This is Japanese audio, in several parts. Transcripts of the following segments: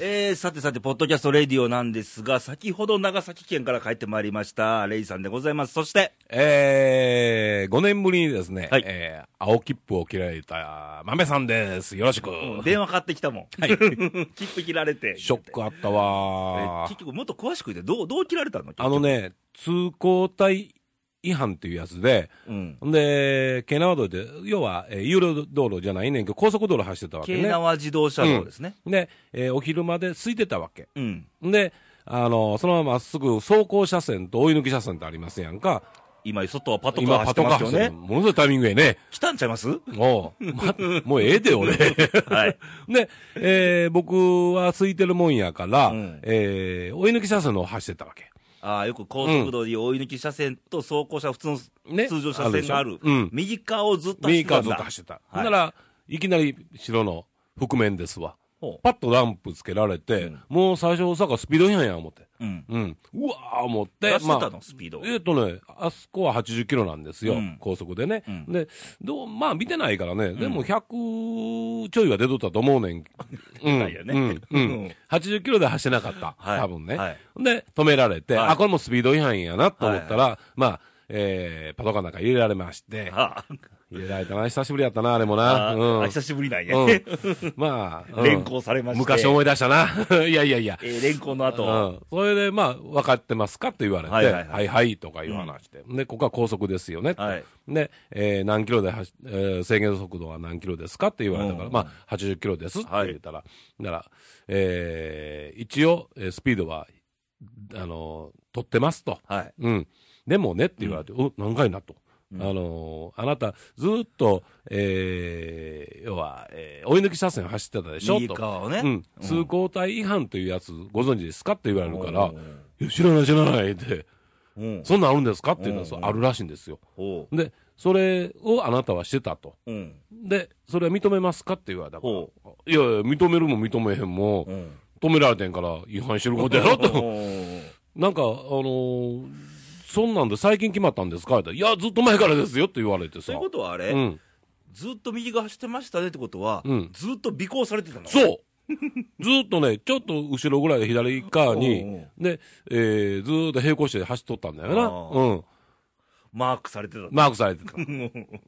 えー、さてさて、ポッドキャストレディオなんですが、先ほど長崎県から帰ってまいりました、レイさんでございます。そして、えー、5年ぶりにですね、はいえー、青切符を切られた豆さんです。よろしく。電話かかってきたもん。はい。切符切られて。ショックあったえわ結局、もっと詳しく言って、どう、どう切られたの？あの。ね、通行帯違反っていうやつで、うん。んで、京奈和道で、要は、えー有料道路じゃないねんけど、高速道路走ってたわけね。京奈和自動車道ですね。で、えーお昼まで空いてたわけ。うん。で、あの、そのまままっすぐ走行車線と追い抜き車線ってありますやんか。今、外はパトカー今、走って。ますよね。ものすごいタイミングやね。来たんちゃいます？もう、ま、もうええで、俺。はい。で、えー僕は空いてるもんやから、うんえー追い抜き車線の方走ってたわけ。ああ、よく高速道路に追い抜き車線と走行車、普通のね通常車線がある。右側をずっと走っ右側てたんだずっと走ってた。はいなら、いきなり白の覆面ですわ。ほパッとランプつけられて、うんもう最初、さかスピード違反や思って。う。うん。うん。うわー思って。出してたの、まあスピード。えっ、とね、あそこは80キロなんですよ、うん高速でね。うんで、どう、まあ見てないからね、でも100ちょいは出とったと思うねん。うん。ないよねうん。ううんん。80キロで走れなかった。はい多分ね。はいで、止められて、はいあ、これもスピード違反やなと思ったら、まあ、えー、パトカーなんか入れられまして、あ入れられたな、久しぶりやったな、あれもあ、な。うん。あ久しぶりなんや。うん まあ、うん連行されまして昔思い出したな。いやいやいや。えー連行のう後、ん、それで、まあ、分かってますかって言われて、ははいいはいはいはい、とかいう話して、で、ここは高速ですよね、とはいで、えー何キロで走、えー制限速度は何キロですかって言われたから、うんまあ、80キロですって言ったら、なら、えー一応、えースピードは、あのー取ってますと。はい。うん。でもねって言われて、お、何回なと。うんあのーあなた、ずっと、えー要は、えー追い抜き車線走ってたでしょ？右と。側をね。うん、通行帯違反というやつご存知ですか？って言われるから、いや知らない知らないって、うん。そんなんあるんですか？っていうのはあるらしいんですよ。ほで、それをあなたはしてたと。う。うん。で、それは認めますか？って言われたから、いほやいや、認めるも認めへんも、うん。止められてんから違反してることやろと。なんか、あのーそんなんで最近決まったんですか？っていや、ずっと前からですよって言われてさ。ということはあれ、うん。ずっと右側走ってましたねってことは、うんずっと尾行されてたのそう ずっとね、ちょっと後ろぐらいで左側に、で、えー、ずーっと並行して走っとったんだよな。うん。マークされてた。マークされてた。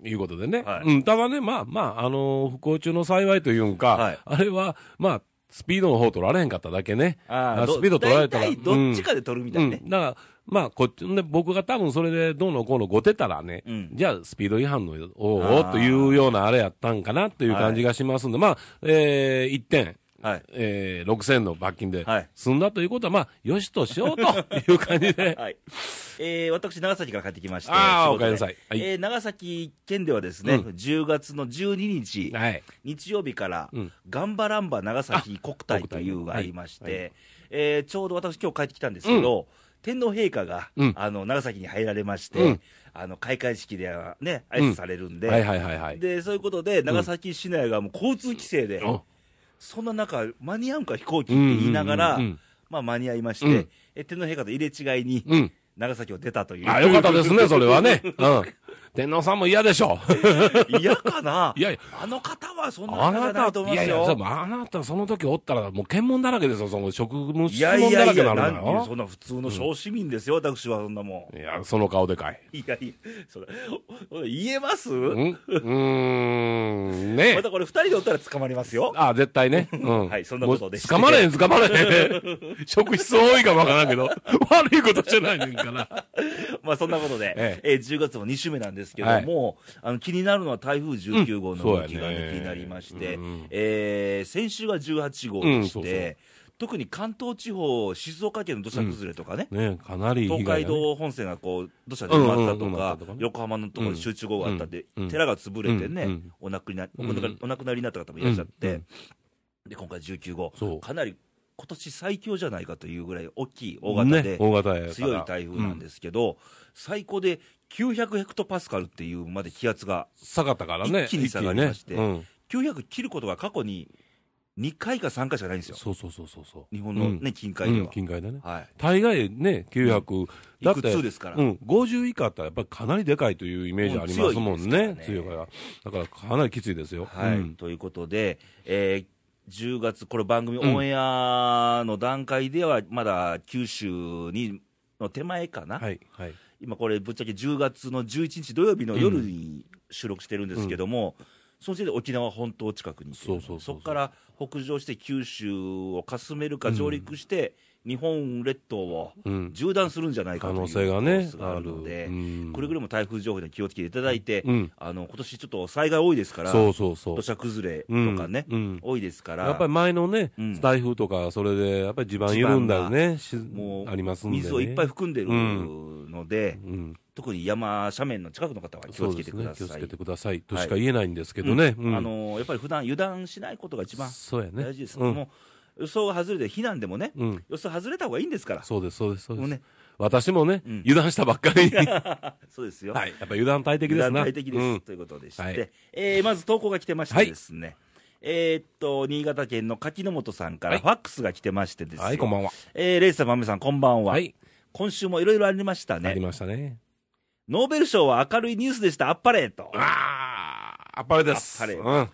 いうことでね。はいうん。ただね、まあまあ、あのー不幸中の幸いというんか、はいあれは、まあ、スピードの方取られへんかっただけね。あスピード取られたら。どっちかで取るみたいね。うん。だから、まあ、こっち、ね、僕が多分それでどうのこうのごてたらね、うん。じゃあスピード違反の、おおうというようなあれやったんかなっていう感じがしますんで、まあ、えー、1点、はい。えー、6000の罰金ではい。済んだということは、まあ、よしとしようという感じで。はい。えー、私、長崎から帰ってきまして。あお帰りなさい。はい。えー、長崎県ではですね、うん。10月の12日、はい。日曜日から、うん。ガンバランバ長崎国体というの。がありまして、はい。はえーちょうど私今日帰ってきたんですけど、天皇陛下が、うんあの、長崎に入られまして、うんあの、開会式ではね、挨拶されるんで、はいはいはいはい。で、そういうことで、長崎市内がもう交通規制で、おそんな中、間に合うんか飛行機って言いながら、うんうんうんうんまあ間に合いまして、うんえ天皇陛下と入れ違いに、うん。長崎を出たという。あ、よかったですね、それはね。うん。天皇さんも嫌でしょ。嫌かな いやいやあの方はそんなあ方じゃなた、ないと思いますいやいや、あなたその時おったらもう検問だらけですよ、その職務い質問だやいやいや、らけになるなんのよ。そんな普通の小市民ですよ、私はそんなもいや、その顔でかい。ん。いやいや、それ、お言えます？うん？うーん、ねまたこれ二人でおったら捕まりますよ。あ、絶対ね。うん。はいそんなことで捕まれへん、捕まれへん。職質多いかもわからんけど、悪いことしてないねんから。まあそんなことで、ええー10月も2週目なんですけども、あの気になるのは台風19号の動きが、ねうん気になりまして、うんうん。えー先週が18号でして、うんそうそう。特に関東地方、静岡県の土砂崩れとかね、ねかなりね。海道本線がこう土砂で埋まったとうんうんうん。横浜のところに集中豪雨があったんで、うん。寺が潰れてね、うんうん。お亡くなりお亡くなりになった方もいらっしゃって、うん。うん。で今回19号かなり今年最強じゃないかというぐらい大きい大型で、ね、大型強い台風なんですけど、最高で900ヘクトパスカルっていうまで気圧が、下がったからね。一気に下がりまして一気にね900切ることが過去に2回か3回しかないんですよ、うんそうそうそうそうそう。日本の、ね近海でうんは。近海でね。はい大概ね、900、だっいくですからうん、50以下ってやっぱりかなりでかいというイメージありますもんね。うん強いからね。だからかなりきついですよ。はいうんということで、えー10月、これ番組オンエアの段階では、まだ九州にの手前かな、はい。はい。今これ、ぶっちゃけ10月の11日土曜日の夜に収録してるんですけども、その時点で沖縄本島近くにそこから北上して九州をかすめるか上陸して、日本列島をうん。縦断するんじゃないか可能という性がねあるので、うんくれぐれも台風情報に気をつけていただいて、うん。あの今年ちょっと災害多いですから、そうそうそう土。砂崩れとかね、うん。多いですから、やっぱり前のねうん、台風とか、それで、やっぱり地盤緩んだりね、しもうありますんでね。水をいっぱい含んでるうんので、うん。特に山、斜面の近くの方は気をつけ。てください。気をつけてください。としか言えないんですけどね。うんあのやっぱり普段油断しないことが一番。大事です、うんもう予想が外れて、避難でもね、うん。予想外れた方がいいんですから、そうです、そうです、そうです。ね、私もねうん、油断したばっかり そうですよ、い。やっぱ油断大敵ですな。油断大敵です、うんということでして、はいえーまず投稿が来てましてはいですね、えーっと、新潟県の柿本さんからはいファックスが来てましてですよ、はい、こんばんは。えーレイさん、まめさん、こんばんは。はい。今週もいろいろありましたありね。ましたね。ノーベル賞は明るいニュースでした、あっぱれと。あー、あっぱれです。あっぱれうん。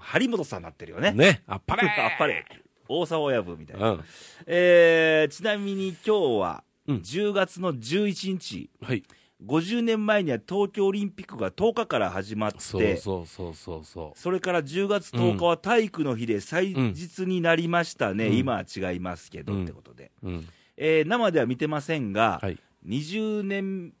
張本さんになってるよね。ね、あっぱれ あっぱれ。大沢親分みたいな。うん。えーちなみに今日は、うん10月の11日、はい。50年前には東京オリンピックが10日から始まって、そうそうそうそうそそれから10月10日は体育の日で祭日になりましたね、うん今は違いますけど、うんってことで、う。うん。えー生では見てませんが、はい。20年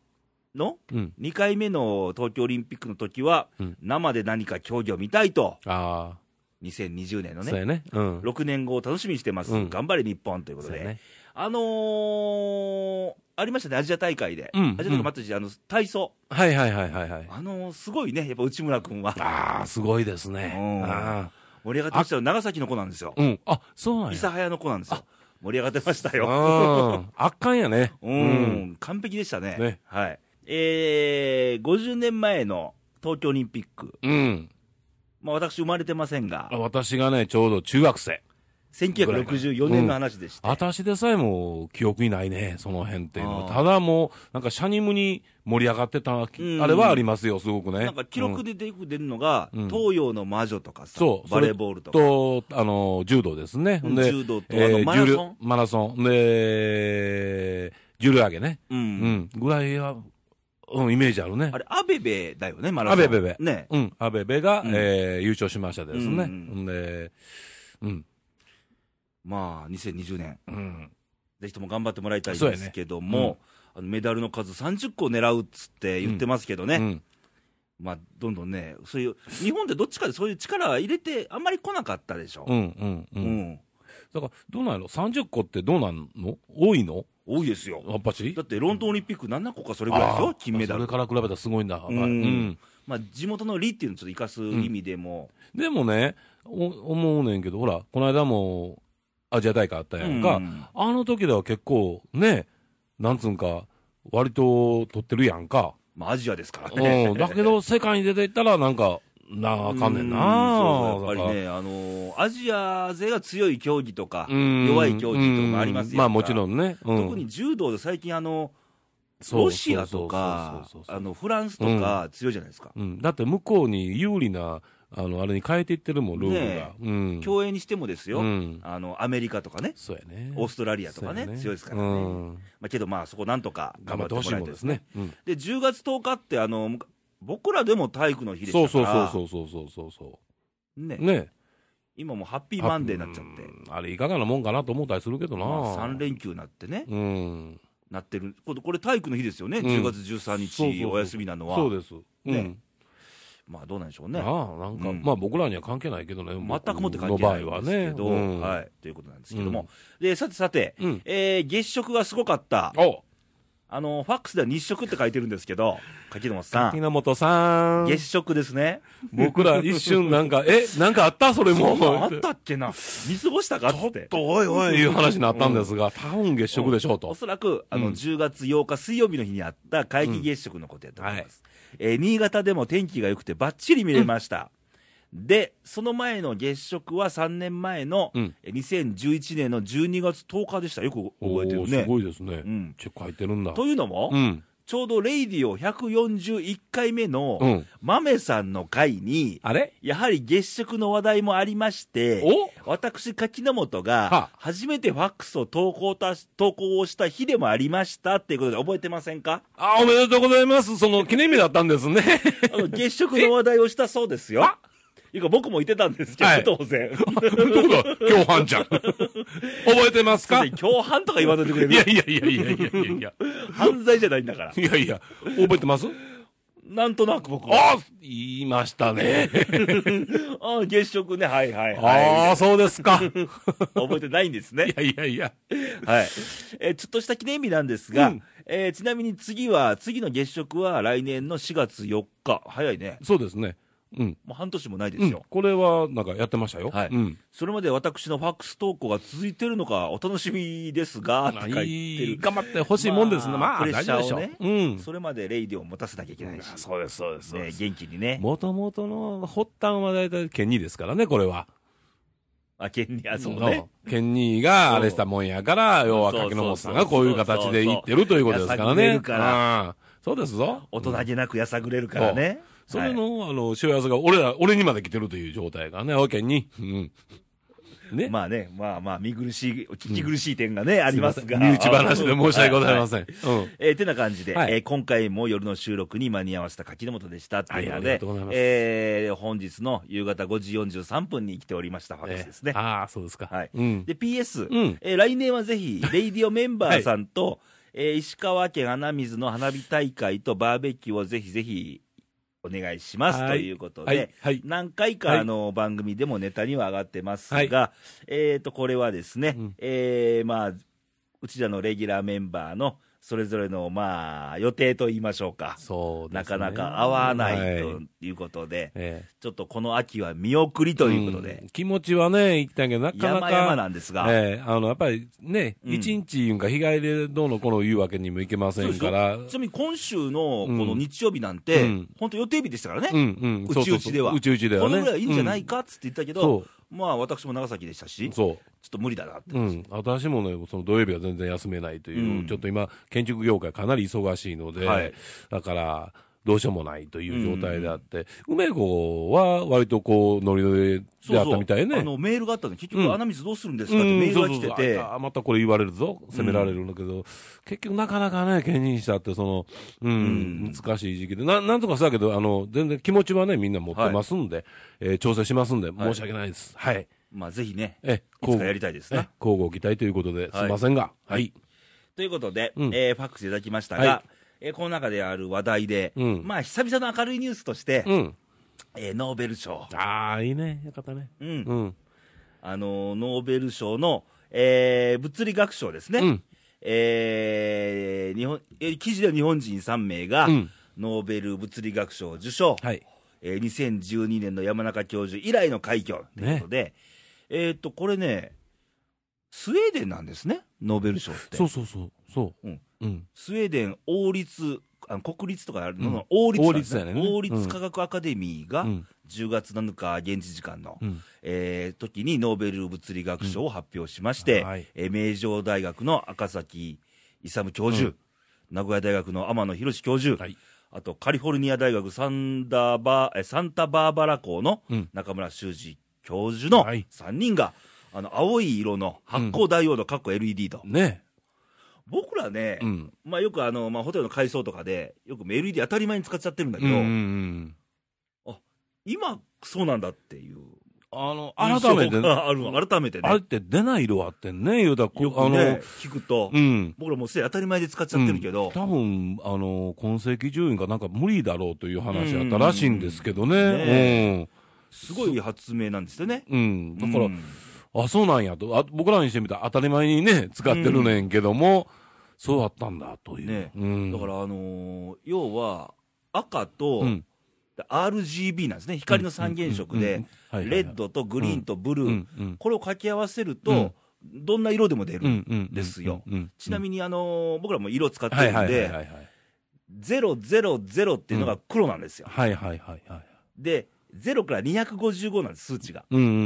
のうん。2回目の東京オリンピックの時は、うん生で何か競技を見たいと、あ2020年あ、のね、そうやね。うん。6年後を楽しみにしてます、うん頑張れ日本ということで、そうやね。あのーありましたね、アジア大会で、うんアジア大会もあったし、あの体操、はいはいはいはいはい。あのーすごいね、やっぱ内村君は、ああ、すごいですね。うんあ盛り上がってましたよ、長崎の子なんですよ、あ。うん。あ、そうなんや。諫早の子なんですよ、盛り上がってましたよ。うん。圧巻やね。うん、完璧でしたね。ねはい。えー、50年前の東京オリンピック。うん。まあ私生まれてませんがあ、私がね、ちょうど中学生。1964年の話でして。私でさえも記憶にないね、その辺っていうのは。あーただもう、なんかシャニムに盛り上がってた、あんれはありますよ、すごくね。なんか記録でよく出るのが、うん東洋の魔女とかさ、そうバレーボールとか。と、あの、柔道ですね。うんで柔道とえーあのマラソン？マラソン。で、重量上げね。う。うんん。ぐらいは、うん、イメージあるねあ。れ、アベベだよね、マラソン。アベベベね。うん。アベベが、うんえー優勝しましたですね。うんで、うん。まあ、2020年、うん。ぜひとも頑張ってもらいたいですけども、あのメダルの数30個狙うっつって言ってますけどね。うん。まあ、どんどんね、そういう、日本ってどっちかでそういう力入れて、あんまり来なかったでしょ。うん。うん。う。うんん。だから、どうなんやろ ?30 個ってどうなんの？多いの？多いですよ。やっぱし？だってロンドンオリンピック7個かそれぐらいですよ、金メダルそれ。から比べたらすごいんだ。うんうんまあ、地元の利っていうのをちょっと生かす意味でも、でもね、お思うねんけど、ほら、この間もアジア大会あったやんか。うんあの時では結構ね、なんつうんか、割と取ってるやんか。まあ、アジアですからね。うん。だけど、世界に出ていったら、なんか、なあ、あかんねんな。うんそうそうやっぱりね、あのーアジア勢が強い競技とか、うん弱い競技とかありますようんまあもちろんね。うん特に柔道で最近あの、ロシアとかフランスとか強いじゃないですか。うん。だって向こうに有利な、あの、あれに変えていってるもん、ルールねが。うん。競泳にしてもですよ、うんあの、アメリカとかね、ね。オーストラリアとかね、そうや強いですからね。うん。まあ、けどまあ、そこなんとか頑張ってほしいもんですね。うん。で、10月10日って、あの、僕らでも体育の日でそうそうしたから、そうそうそうそうそうねそう。ね。今もうハッピーマンデーになっちゃって、うん。あれいかがなもんかなと思ったりするけどな。まあ、3連休になってね、うん。なってる、これこれ体育の日ですよね、うん。10月13そうそうそう。日お休みなのは、そうです。うん。ねまあどうなんでしょうね、ああ、なんか、うん。まあ僕らには関係ないけどね。全くもって関係ないんですけど、ね。うんはい、ということなんですけども、でさてさて、うん。えー月食がすごかった、おあのファックスでは日食って書いてるんですけど、柿本さん、柿本さん。月食ですね、僕ら一瞬なんか、え、なんかあった？それも。あったっけな、見過ごしたかっつって。と、おいおい、いう話になったんですが、多分月食でしょうおと。そらくあのうん。10月8日水曜日の日にあった皆既月食のことやと思います、えー新潟でも天気が良くてばっちり見れました、でその前の月食は3年前の、うんえー2011年の12月10日でしたよく覚えてるねすごいですねう。ん、チェック入ってるんだ。というのも、うん。ちょうどレイディオ141回目のうん。豆さんの回に、あれ？やはり月食の話題もありまして、お？私、柿の本はがあ、初めてファックスを投稿た投稿をした日でもありましたっていうことで覚えてませんか？あ、おめでとうございます。その記念日だったんですね。あの月食の話題をしたそうですよ。いうか僕も言ってたんですけど、はい当然。どこだ共犯じゃん。覚えてますか？い共犯とか言わないでくれる？やいやいやいやいやいやいや。犯罪じゃないんだから。いやいや、覚えてます？なんとなく僕は。あ言いましたね。あ月食ね、はいはいあはあ、そうですか。いい。覚えてないんですね。やいやいや。はい。えーちょっとした記念日なんですが、うんえーちなみに次は、次の月食は来年の4月4日。早いね。そうですね。うん。もう半年もないでうんすよ。。これは、なんかやってましたよ。はいうん。それまで私のファックス投稿が続いてるのか、お楽しみですが、って書いてる。いい頑張ってほしいもんですね。まあ、まあプレッ大丈夫でしょシャーをねう。うん。それまでレイディを持たせなきゃいけないし。そうです、そうです。ね元気にね。もともとの発端は大体ケンニーですからね、これは。あ、ケンニあ、そうね。うん。ケンニーがあれしたもんやから、要は柿の本さんがこういう形で言ってるということですからね。そうですぞ。大人げなくやさぐれるからね。それはいの、あの、しわ寄せが俺ら、俺にまで来てるという状態がね、おけんに。うん。ね。まあね、まあまあ、見苦しい、聞き苦しい点がね、ありますが。身内話で申し訳ございまん。せ ん。うん。えーてな感じで、はいえー今回も夜の収録に間に合わせた柿本でしたっていうので、がとうございますえー本日の夕方5時43分に来ておりましたファックスですね。ああ、そうですか。はいうん。で、PS、うんえー来年はぜひ、レイディオメンバーさんと、えー石川県穴水の花火大会とバーベキューをぜひぜひお願いします、はいということで、はい。はい。何回か、はいあの番組でもネタには上がってますが、はいえー、とこれはですね、うんえーまあ、うちらのレギュラーメンバーのそれぞれの、まあ、予定と言いましょうか、そうね。なかなか合わないとはいいうことで、ええ。ちょっとこの秋は見送りということで、ん。気持ちはね、行きたいけど、なかなか。山々なんですが、ええあの、やっぱりね、うん。一、日いうんか日帰りでどうのこうの言うわけにもいけませんから。ちなみに今週のこうん。の日曜日なんて、うん。本当予定日でしたからね、うんうん。うちうちでは。うちうちではね。このぐらいいいんじゃないか、かっつって言ったけど、そまあ私も長崎でしたし、う。ちょそっと無理だなってう。うん。私もね、その土曜日は全然休めないという、うんちょっと今、建築業界かなり忙しいので、はいだから、どうしようもないという状態であって、梅子は割とこう、ノリノリであったみたいね。あのメールがあったの、結局、うん。穴水どうするんですかってメールが来てそう。そうて、そうあまたこれ言われるぞ、責められるんだけど、結局なかなかね、兼任者って、その、うん、うん。難しい時期で、ななんとかそうだけど、あの、全然気持ちはね、みんな持ってますんで、えー調整しますんで、申し訳ないです。はい。まあ、ぜひね、え、いつかやりたいですえね。交互期待ということで、すいませんが、はい。ということで、うん。えーファックスいただきましたが、はえーこの中である話題で、うんまあ、久々の明るいニュースとして、うん。えーノーベル賞、ああ、いいね。よかったね。うんうん。あのーノーベル賞の、えー物理学賞ですね、うん。えー日本えー記事では日本人3名が、うんノーベル物理学賞を受賞、はい。えー2012年の山中教授以来の快挙ということで、えーっと、これね、スウェーデンなんですね、ノーベル賞って。そうそうそう。そう。うん。うん。スウェーデン王立、あの国立とかあるのの、うん。王立王立だよね。王立科学アカデミーがうん。10月7日現地時間の、うん。えー時にノーベル物理学賞を発表しまして、うん。はい。えー名城大学の赤崎勇教授、うん。名古屋大学の天野博教授、はい。あとカリフォルニア大学サンダーバーえーサンタバーバラ校のうん。中村修二教授のはい。3人が、あの青い色の発光ダイオード、かっこ LED と、ね僕らね、うん。まあ、よくあの、まあ、ホテルの改装とかで、よく LED 当たり前に使っちゃってるんだけど、うんうんうん。今、そうなんだっていう。あの、改めて印象、がある改めてね。あれって出ない色あってんね、言うたらこよくあの、ね、聞くと、うん。僕らもうすでに当たり前で使っちゃってるけど、多分、あの、今世紀順位がなんか無理だろうという話やったらしいんですけどね。ねすごい発明なんですよね。うん。うん。だから、うんあ、そうなんやと。あ僕らにしてみたら当たり前にね、使ってるねんけども、そうだったんだという。ねうん。だから、あのー要は、赤と、うん、RGB なんですね。光の三原色うんうんで、レッドとグリーンとブルー、うん、うん。これを掛け合わせると、うんどんな色でも出る。うん、うん。ですようん。うんちなみに、あのー僕らも色使ってはいるんで、はいはいはいはい。000っていうのが黒なんですよ。はいはいはいはい。で、0から255なんです、数値が。うんうんうんう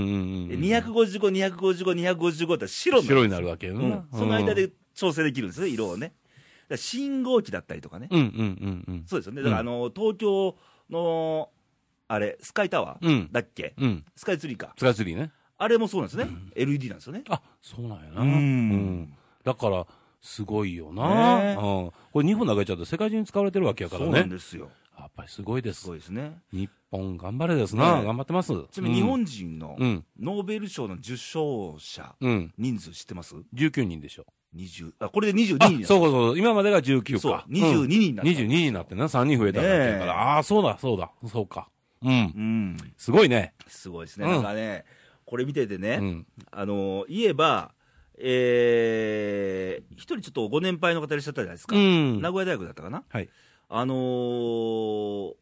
ん。で255、255、255って白になる白になるわけようんな。その間で調整できるんですね、色をね。ら信号機だったりとかね、うんうんうんうん。そうですよね、だからあの東京のあれ、スカイタワーうん。だっけ、うん。スカイツリーか、スカイツリーね。あれもそうなんですね、LED なんですよね。あ、そうなんやな。うんだから、すごいよな。ねうん。これ日本投げちゃうと世界中に使われてるわけやからそうなんね。ですよ、やっぱりすごいですす。ごいですね。日本頑張れですな。ね頑張ってます。ちなみに日本人のうん。ノーベル賞の受賞者、うん。人数知ってます？19人でしょ。20あこれで22人あなんですそうそう。今までが19か。そう22人になった22になってな。3人増えたわけやから。ねえああ、そうだ、そうだ。そうか。うん。うん、すごいね。すごいですね、うんなんかね、これ見ててね、うん。あの言えば、えー、一人ちょっとご年配の方いらっしゃったじゃないですか、うん。名古屋大学だったかな、はい。あのー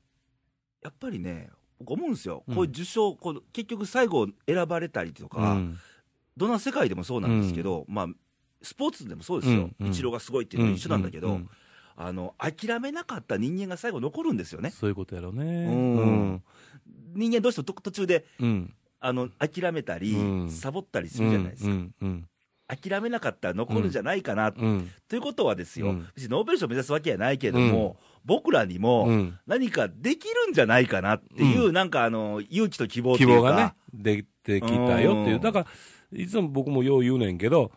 やっぱりね、僕思うんですよ、うん。こういう受賞、こう結局、最後選ばれたりとか、うん。どんな世界でもそうなんですけど、まあ、スポーツでもそうですよ、うんうん。イチローがすごいっていうのは一緒なんだけど、ううんあの諦めなかった人間が最後残るんですよね。そういうことやろうね。うん。人間どうしても途中でうん。あの諦めたり、うん。サボったりするじゃないですか、うん。うん。諦めなかったら残るんじゃないかな、うん。ということはですよ、うん。別にノーベル賞を目指すわけじゃないけれども、僕らにもうん。何かできるんじゃないかなっていう、うなんかあの勇気と希望っていうか、希望がね、できてきたよっていう。う。ん。だから、いつも僕もよう言うねんけど、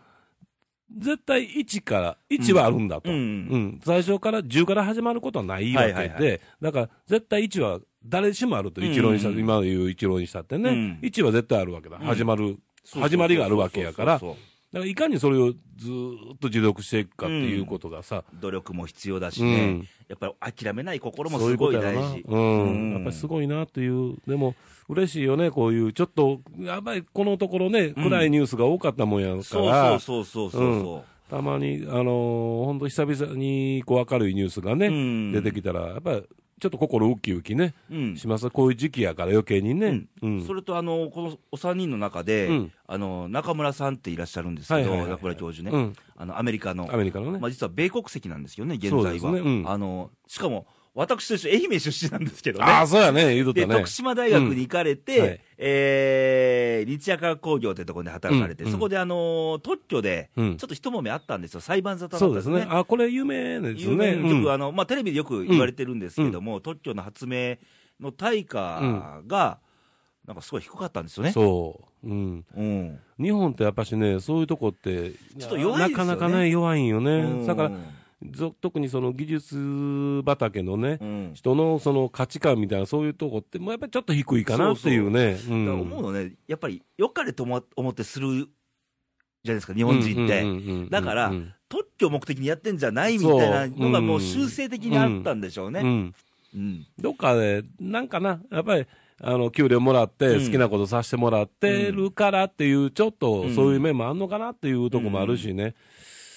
絶対1から、1はあるんだと。ううん。ん。最初から10から始まることはないわけで、はいはいはだから絶対1は誰しもあると、うん一郎にした、今言う一郎にしたってね、うん。1は絶対あるわけだ。うん。始まる。そうそうそう始まりがあるわけやから。そうそうだからいかにそれをずーっと持続していくかっていうことがさ、努力も必要だしうんね、やっぱり諦めない心もすごい。大事。うん。うんやっぱりすごいなっていう。でも、嬉しいよね、こういう、ちょっと、やっぱりこのところね、うん暗いニュースが多かったもんやかそうら、そうそうそうそうそたまに、あのー、本当久々に、こう、明るいニュースがね、うん出てきたら、やっぱり、ちょっと心ウキウキね、う。うんします。こういう時期やから余計にね。それとあのこのお三人の中で、うんあの中村さんっていらっしゃるんですけど、中村教授ね、うん。あのアメリカの、アメリカのね。まあ、実は米国籍なんですよね、現在は。ねうんあのしかも、私と一緒、愛媛出身なんですけどね。ああ、そうやね、言うとっでたね。徳島大学に行かれて、うんはいえー、日夜化工業ってところで働かれて、うんそこで、あの特許で、うんちょっと一揉めあったんですよ、裁判沙汰だったそうんですね。ですね。あ、これ有名です有ね。名な曲、うんあのまあ、テレビでよく言われてるんですけども、特許の発明の対価が、なんかすごい低かったんですよね。そう。うん。うん日本ってやっぱしね、そういうとこって、ちょっと弱いですよねなかなかね、弱いんよね。うんだから、ぞ特にその技術畑のね、うん。人のその価値観みたいな、そういうとこって、もうやっぱりちょっと低いかなっていうね。うだから思うのね、やっぱり良かれと思思ってするじゃないですか、日本人って。てだから特許を目的にやってんじゃないみたいなのが、もう修正的にあったんでしょうね。うん、うん。どっかで、なんかな、やっぱり、あの、給料もらって、うん。好きなことさせてもらってるからっていう、ちょっとうん。そういう面もあんのかなっていうとこもあるしね。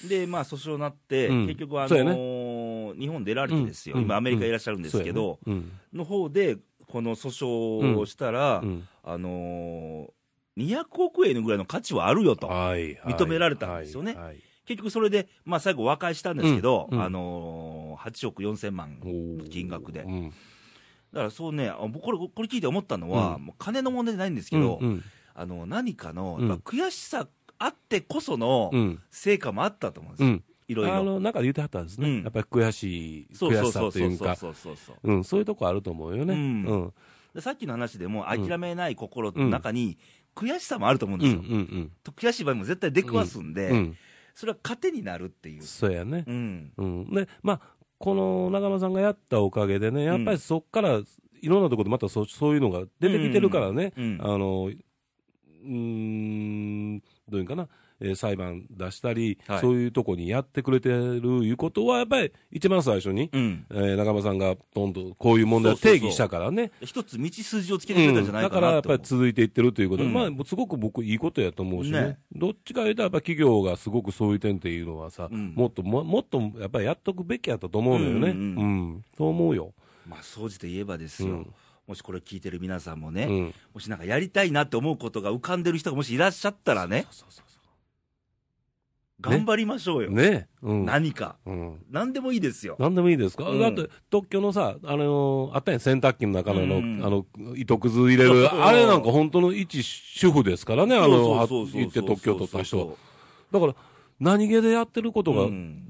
で、まあ、訴訟になって、うん。結局、あのー日本出られてですよ、うん。今、アメリカいらっしゃるんですけど、そうやね。の方で、この訴訟をしたら、うん。うん。あのー、200億円ぐらいの価値はあるよと、はいはい認められたんですよね。はいはい。結局それで、まあ、最後、和解したんですけど、うんうん。あのー、8億4000万金額で。うん。だからそうね、あ僕これ、これ聞いて思ったのは、うん。もう金の問題じゃないんですけど、うんあの何かの、悔しさあってこそのうん成果もあったと思うんですよ、うんいろいろ。あの、なんか言ってはったんですね。うんやっぱり悔しい、悔しさそうそうそうというか、そういうとこあると思うよね。ううんん。でさっきの話でも、ん諦めない心の中に、悔しさもあると思うんですうん、うよ、悔しい場合も絶対出くわすんで、うん。うん。それは糧になるっていう。そうやね。うんうん。で、まあ、この中野さんがやったおかげでね、やっぱりそっから、いろんなところでまたそそういうのが出てきてるからね、うんあの、うーん、どういうかな、えー裁判出したり、はい。そういうとこにやってくれてるいうことは、やっぱり一番最初に、うん。えー中間さんがどんどんこういう問題をそうそうそう定義したからね。一つ道筋をつけてくれたんじゃないだからやっぱかなと思う、り続いていってるということ、うん。まあ、すごく僕、いいことやと思うしね、ね。どっちか言うと、やっぱ企業がすごくそういう点っていうのはさ、うん。もっとも、もっとやっぱりやっとくべきやったと思うのよね、ううんんうん。そう思うよ。まあ、総じて言えばですよ、うんもしこれ聞いてる皆さんもね、うん。もしなんかやりたいなって思うことが浮かんでる人がもしいらっしゃったらね、そうそうそ頑張りましょうよ、うね。うん。何か、うん。何でもいいですよ。なんでもいいですか、うん。だって特許のさ、あのあったやん、洗濯機の中のあの、うん。あの糸くず入れる、あれなんか本当の一主婦ですからね、あの、はそうそうそうそう行って特許取った人は。だから、何気でやってることが、うん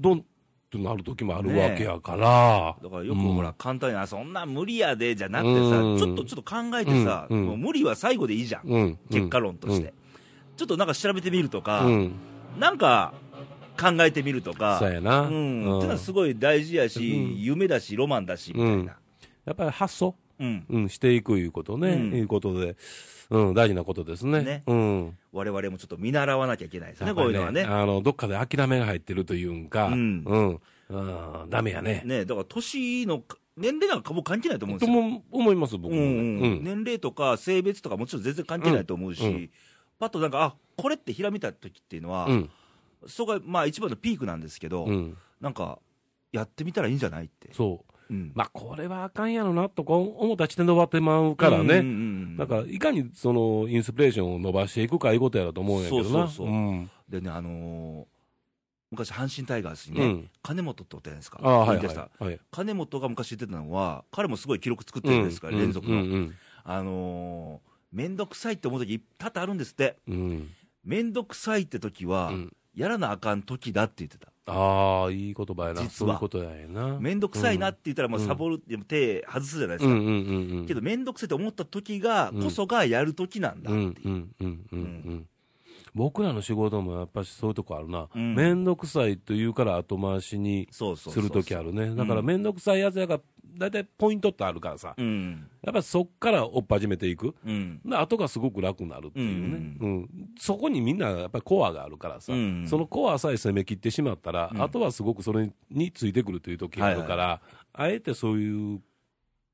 どんとなる時もあるわけやから。だからよくほら、簡単に、あ、そんな無理やで、じゃなくてうんさ、ちょっとちょっと考えてさ、うんうんもう無理は最後でいいじゃん。結果論として。ちょっとなんか調べてみるとか、うん。なんか考えてみるとか、そうやな。うん。っていうのはすごい大事やし、うん夢だし、ロマンだし、みたいな。やっぱり発想、うん。うん、していくいうことね、うんいうことで、うん、大事なことですね。ねうん。我々もちょっと見習わなきゃいけないですね、やっぱりこういうのはね。あの、どっかで諦めが入ってるというんか、うんうん。うん、ダメやね。ねだから年の、年齢なんかもう関係ないと思うんでとすよ。も思います、僕も、うんうんうん年齢とか性別とかもちろん全然関係ないと思うし、うんうんパッとなんか、あこれってひらめいた時っていうのは、うん。そこがまあ一番のピークなんですけど、うん。なんか、やってみたらいいんじゃないって。そう。うんまあ、これはあかんやろな、とか思った時点で終わってまうからね。うんうんうんだから、いかにそのインスピレーションを伸ばしていくかいうことやろと思うんやけどな。そうそうそううん。でね、あのー昔、阪神タイガースにね、うん金本っておったじゃないですか。金本が昔言ってたのは、彼もすごい記録作ってるんですから、連続の。うんうんあのー、めんどくさいって思う時多々あるんですって、うん。めんどくさいって時は、うんやらなあかん時だって言ってた。ああ、いい言葉やな。実はそういうことやな。めんどくさいなって言ったら、もうサボる、でも手外すじゃないですか。うんうんうんうん。けど、めんどくさいって思った時が、こそがやる時なんだうんっていう。うんうんうんうん。僕らの仕事もやっぱしそういうとこあるな。うんめんどくさいと言うから後回しにそうそうするときあるね。だからうんめんどくさいやつやが、だいたいポイントってあるからさ。うん。やっぱりそっから追っ始めていく。うん。で後がすごく楽になるっていうね、ううんそこにみんなやっぱりコアがあるからさ、うんそのコアさえ攻め切ってしまったら、うんあとはすごくそれについてくるという時があるから、あえてそういう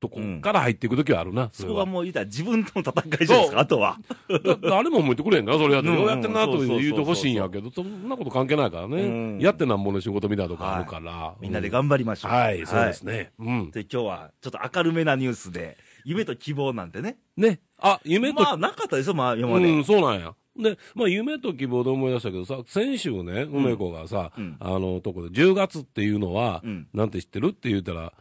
とこから入っていく時はあるな、そこはもう言ったら自分との戦いじゃないですか、あとは。だ誰も思ってくれへんから、それやって、うんうんようやってんなと言うてほしいんやけど、そんなこと関係ないからね、うんやってなんぼの仕事みたいなとこあるから、みんなで頑張りましょう。はい、そうですね。うん。で、今日はちょっと明るめなニュースで、夢と希望なんてね。ね。あ、夢と、まあ、なかったですよ、まあ、今まで。うん、そうなんや。で、まあ、夢と希望で思い出したけどさ、先週ね、梅子がさ、うんあの、とこで、10月っていうのは、うんなんて知ってる？って言ったら、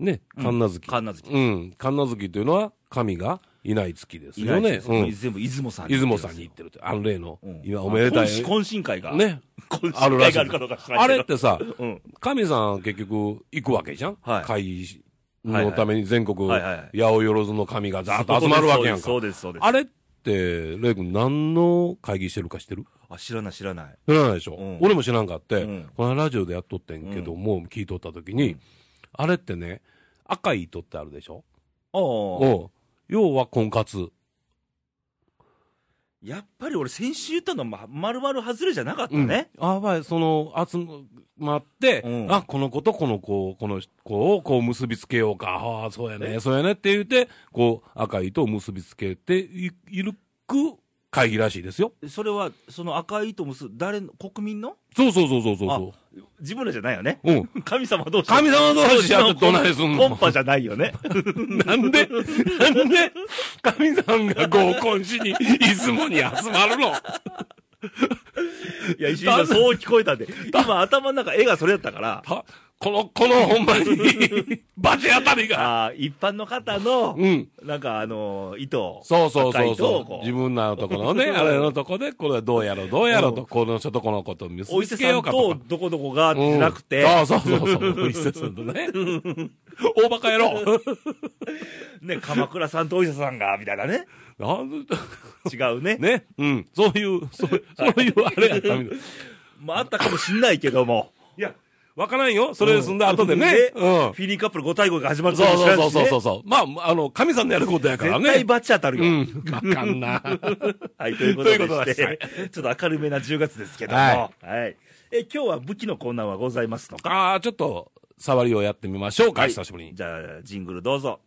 ね、うん神奈月。神奈月うん。神奈月というのは、神がいない月ですよね。うん。全部出雲さん出雲さんに行ってるって、あの例の、うん今おめでたい。懇懇親会が。。ね。懇親会があるかどうか知らないあ。れってさ、うん。神さん結局行くわけじゃん、はい会議のために全国、はいはい八百万の神がざーっと集まるわけやんか。そうです、そうです。あれって、レイ君何の会議してるか知ってる？あ、知らない、知らない。知らないでしょ、うん俺も知らんかって、うんこのラジオでやっとってんけども、聞いとった時に、あれってね、赤い糸ってあるでしょ？ああ。おう要は婚活。やっぱり俺、先週言ったのは、ま、るまる外れじゃなかったうんね。あやっぱりその、集まって、うんあ、この子とこの子、この子をこう結びつけようか。ああ、そうやね、そうやねって言って、こう、赤い糸を結びつけていいるく会議らしいですよ。それは、その赤い糸結ぶ、誰の、国民の？そうそうそうそうそうそ自分らじゃないよね。う。うん。神様同士。神様同士やってどないすんのコンパじゃないよね。なんで、なんで、神さんが合コンしに、出雲に集まるの？いや、一瞬そう聞こえたんで。今、頭の中絵がそれやったから、たこの、このほんまに、バチ当たりが。ああ、一般の方の、うん。なんかあの、糸。そうそうそうそう。自分のとこのね、あれのとこで、これどうやろう、どうやろうと、この人とこの子と結びつけお伊勢さんようかとか。とどこどこが、じゃなくて、うんそうそうそうそう。お伊勢さんとね。大バカ野郎。ね、鎌倉さんとお伊勢さんが、みたいなね。なんで違うね。ね。うん。そういう、そうそういうあれやったみたい。まあ、あったかもしんないけども。いや、わからんよ。それで済んだ後でね。うん。フィリーカップル5対5が始まるそうそうそうそうう。そう。まあ、あの、神さんのやることやからね。絶対バチ当たるよ。うん。わかんな。はい、ということということでちょっと明るめな10月ですけども、ははい。え、今日は武器のコーナーはございますのか？ああ、ちょっと、触りをやってみましょうか、はい久しぶりに。じゃあ、ジングルどうぞ。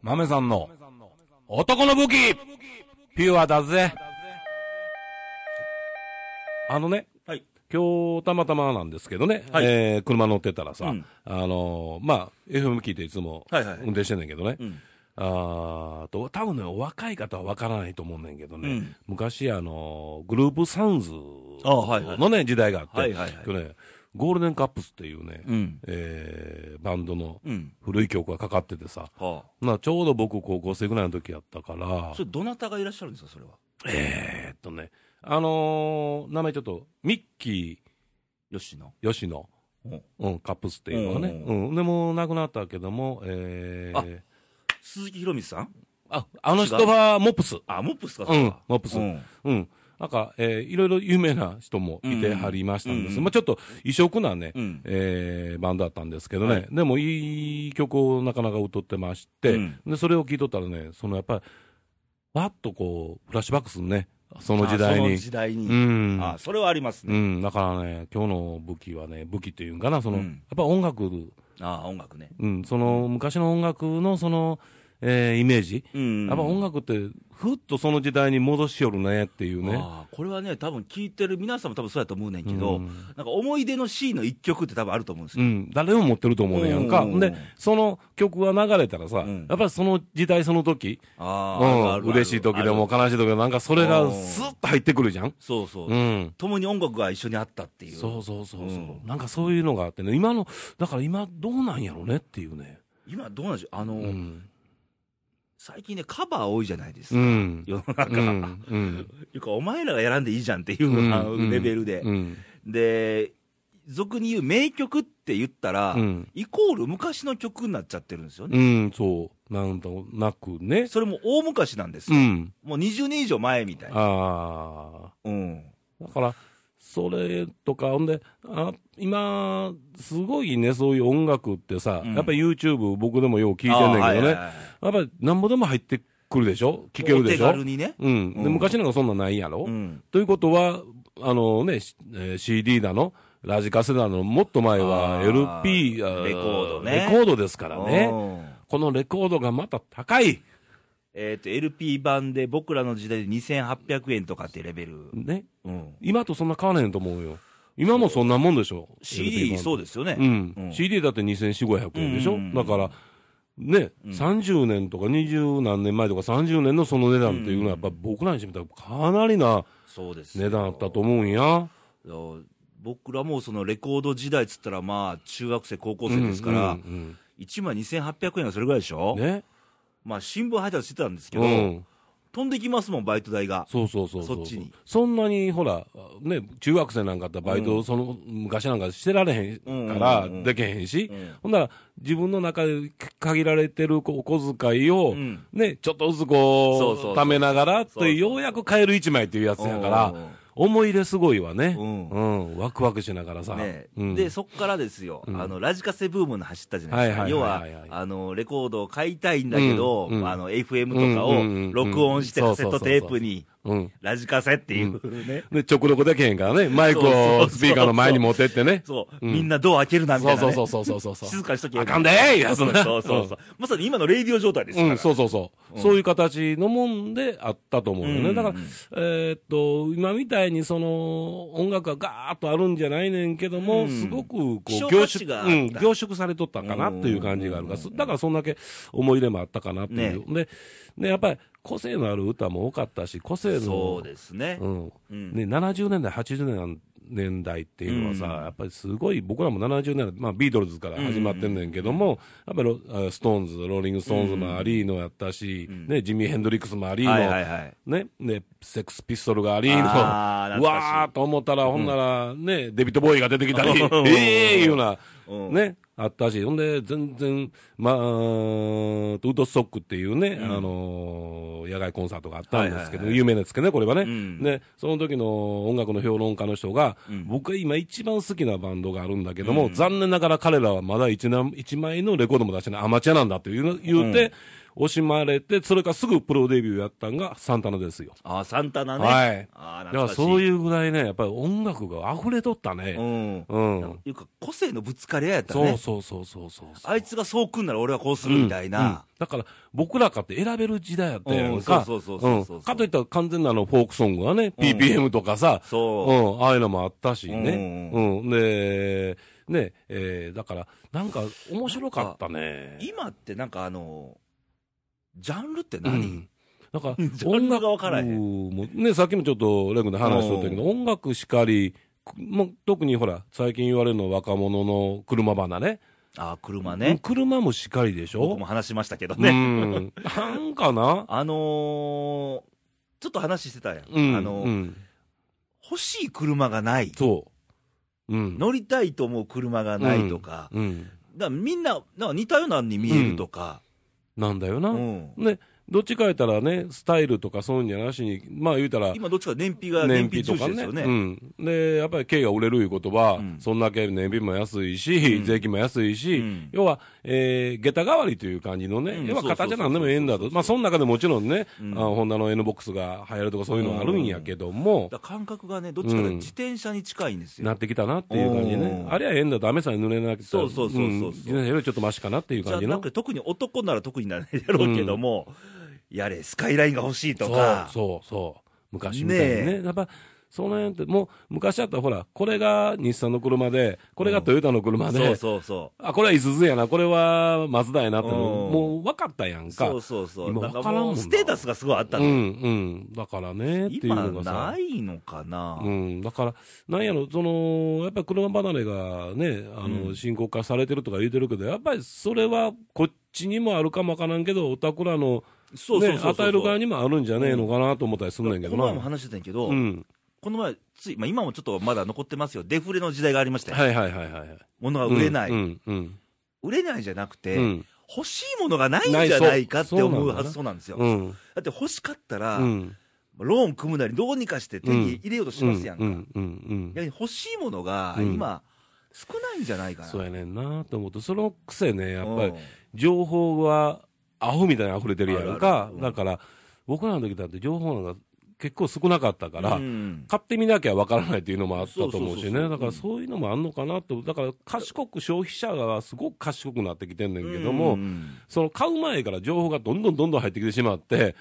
豆さんの、男の武器ピュアだぜ。あのね、はい。今日たまたまなんですけどね、はいえー車乗ってたらさ、うんあのーまあ、FM 聞いていつもはいはい運転してんねんけどね、うん。あーと、多分ね、お若い方はわからないと思うねんけどね、うん昔、あのーグループサウンズあはいはいのね、時代があって、はいはいはいね、ゴールデンカップスっていうね、うん。えーバンドのうん。古い曲がかかっててさ、はまあ、ちょうど僕高校生ぐらいの時やったからあ。そ、れ、どなたがいらっしゃるんですか、それは？えーっとね、あのー名前ちょっと、ミッキ吉野。ー、吉野、うん。うん、カップスっていうのがね、ううん、でも亡くなったけども、えー、鈴木ひろみさん？あ、あの人はモップス。あ、モップスか、うんモップス。うん。うん。なんか、えーいろいろ有名な人もいてはりましたんです。うん。まあちょっと異色なね、うん。えーバンドだったんですけどね、はい。でもいい曲をなかなか歌ってまして、うん。で、それを聞いとったらね、そのやっぱり、わっとこう、フラッシュバックするね、その時代にあその。時代に。うん。あ、それはありますね。うん、だからね、今日の武器はね、武器っていうんかな、その、うんやっぱ音楽、あ音楽ね。うん、その昔の音楽のその、えーイメージ、うんやっぱ音楽って、ふっとその時代に戻しよるねっていうね。これはね、多分聞いてる皆さんも多分そうやと思うねんけど、うんなんか思い出の C の一曲って多分あると思うんですよ。うん、誰も持ってると思うねんやんか。うんで、その曲が流れたらさ、うんやっぱりその時代その時、ああ、うん嬉しい時でも悲しい時でもなんかそれがうんスッと入ってくるじゃん。そうそう。うん。共に音楽が一緒にあったっていう。そうそうそうそう、うんなんかそういうのがあってね、今の、だから今どうなんやろねっていうね。今どうなんでしょうあの、うん。最近ね、カバー多いじゃないですか。うん。世の中。うん。うん。いうか、お前らが選んでいいじゃんっていう、レベルで。うん。で、俗に言う名曲って言ったら、うんイコール昔の曲になっちゃってるんですよね。うん、そう。なんとなくね。それも大昔なんですよ。うん。もう20年以上前みたいな。ああ。うん。だから、それとか、ほんで、あ今、すごいね、そういう音楽ってさ、うんやっぱり YouTube、僕でもよう聞いてんねんけどね、あーはいはいはいやっぱりなんぼでも入ってくるでしょ？聞けるでしょ？ね。うん。で、うん昔なんかそんなんないやろ、うん。ということは、あのね、しえー CD だの、ラジカセだの、もっと前は LP、レコードねレコードですからね。うんこのレコードがまた高い。えっ、と、LP 版で僕らの時代で2800円とかってレベル。ね。うん。今とそんな変わらへんと思うよ。今もそんなもんでしょ？CD、そうですよね。うん。うん CD だって2400、500円でしょ、うんだから、ね、うん30年とか20何年前とか30年のその値段っていうのは、やっぱ僕らにしてみたらかなりな値段あったと思うんや。僕らもそのレコード時代っつったら、まあ、中学生、高校生ですから、うん1枚2800円がそれぐらいでしょ、うんね。まあ、新聞配達してたんですけど、うん。飛んできますもん、バイト代が。そうそうそうそう。そっちに。そんなに、ほら、ね、中学生なんかだったらバイト、うん。その、昔なんかしてられへんかうんうんら、うん。できへんし、うん。ほんなら、自分の中で限られてるお小遣いを、うん。ね、ちょっとずつこう、そうそうそう貯めながら、そうそうとようやく買える一枚っていうやつやから、うん思い入れすごいわね。うんうん。ワクワクしながらさ。ねうんで、そっからですよ、うんあの、ラジカセブームの走ったじゃないですか。はい要はあの、レコードを買いたいんだけど、うんうんあの、FM とかを録音してカセットテープに、うん。ラジカセっていうね。で、直録できへんからね、マイクをスピーカーの前に持ってってね。そう、うんみんなドア開けるな、みたいな、ね。そうそうそうそうそうそう。静かにしとけあかんでーいやつそうなそうそうそう。まさに今のレイディオ状態ですから。うん、そうそうそう。うんそういう形のもんであったと思うよね。うんだから、えーっと、今みたいにその、音楽がガーッとあるんじゃないねんけども、うんすごくこう、凝縮、うん、凝縮されとったかなっていう感じがあるから、だからそんだけ思い入れもあったかなっていう。で、ね、やっぱり個性のある歌も多かったし、個性の、そうですね。うん。うん。ね、70年代、80年代っていうのはさ、うん。やっぱりすごい、僕らも70年代、まあ、ビートルズから始まってんねんけども、やっぱりストーンズ、ローリング・ストーンズもありのやったし、うん。ね、ジミー・ヘンドリックスもありの、はいはいはい。ね、ね、セックスピストルがありの、わーと思ったら、ほんなら、ね、デヴィッド・ボウイが出てきたり、うん。ええいうような、うんね、あったし、ほんで、全然、まあ、ウッドストックっていうね、うん。あのー野外コンサートがあったんですけど、有名なですけどね、これはね。うん。で、その時の音楽の評論家の人が、うん。僕が今一番好きなバンドがあるんだけども、うん。残念ながら彼らはまだ一枚のレコードも出してないアマチュアなんだって言う言うて、惜しまれて、それからすぐプロデビューやったんがサンタナですよ。あーサンタナね。はい。ああ、だ。そういうぐらいね、やっぱり音楽が溢れとったうね。ん。うん。いうか、個性のぶつかり合いやったそうね。そうそうそうそう。あいつがそう来んなら俺はこうするみたいうんな。だから、僕らかって選べる時代やったやんか。うんそうそうそうそうかといったら完全なあのフォークソングはね、PPM とかさ、そううん、ああいうのもあったしね。ううん。で、ね、えーだから、なんか面白かったね。今ってなんかあの、ジャンルってう何、ん。なんか、ジャンルが分からへんもね、さっきもちょっとレグで話しとったけど、音楽しかり、もう特にほら、最近言われるのは若者の車離れ。ああ、車うんね。車もしかりでしょ？僕も話しましたけどうね。ん。なんかな？あのー、ちょっと話してたやん。うん。あのーうん。欲しい車がない。そう。うん。乗りたいと思う車がないとか、うん。だからみんな、なんか似たようなのに見えるとか、なんだよな。うんで、どっちか言ったらね、スタイルとかそういうんじゃなしに、まあ言うたら、今どっちか燃費が燃費とかね。うん。で、やっぱり軽が売れるいうことは、うん。そんだけ燃費も安いし、うん。税金も安いし、うん。要は、えー、下駄代わりという感じのね、うん。要は形なんでもええんだと。まあ、その中でもちろんね、うん。あホンダの N ボックスが流行るとかそういうのがあるんやけども、感覚がね、どっちかというと自転車に近いんですよ。なってきたなっていう感じね。う。ん。あれはええんだと、雨さえ濡れなくて、そうそうそうそう自転車よりちょっとマシかなっていう感じの。なくて特に男なら特になるやろうけども、やれ、スカイラインが欲しいとか、そうそうそう。昔みたいにね。ねやっぱ、その辺って、もう、昔だったらほら、これが日産の車で、これがトヨタの車で、そうそうそあ、これはイスズやな、これはマツダやなっての、うんもう分かったやんう。か。そうそうそう。今分からんもんステータスがすごいあったの。うん、うん。だからね、っていう今のがさな。いのかな、うん、だから、なんやろ、その、やっぱり車離れがね、あの、うん深刻化されてるとか言うてるけど、やっぱりそれはこっちにもあるかもわからんけど、おたくらの、ね、そうそう与える側にもあるんじゃねえのかなと思ったりすんねんけどな。この前も話してたんやけど、うん。この前、つい、まあ、今もちょっとまだ残ってますよ、デフレの時代がありましたよ、はいはいはいはい。物が売れない、うん、うん、売れないじゃなくて、うん。欲しいものがないんじゃないかって思う発想なんですよ。うん。だって欲しかったら、うん。ローン組むなり、どうにかして手に入れようとしますやんか。やはり欲しいものがうん今、少ないんじゃないかな。そうやねんなと思って、そのくせね、やっぱりうん、情報がアホみたいに溢れてるやんかだから、僕らの時だって情報なんか結構少なかったから、うん買ってみなきゃわからないっていうのもあったと思うしね。だからそういうのもあんのかなと。だから賢く消費者がすごく賢くなってきてんねんけども、うんその買う前から情報がどんどんどんどん入ってきてしまって。